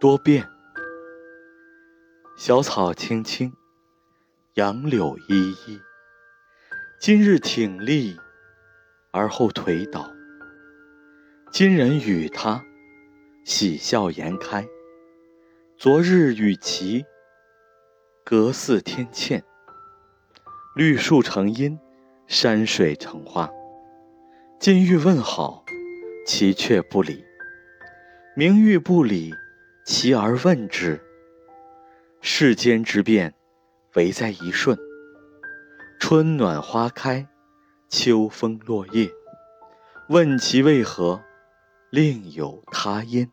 多变。小草青青，杨柳依依。今日挺立，而后颓倒。今人与他，喜笑颜开。昨日与其，隔似天堑。绿树成荫，山水成画。今欲问好，其却不理；明欲不理，其而问之。世间之变，唯在一瞬。春暖花开，秋风落叶。问其为何，另有他因。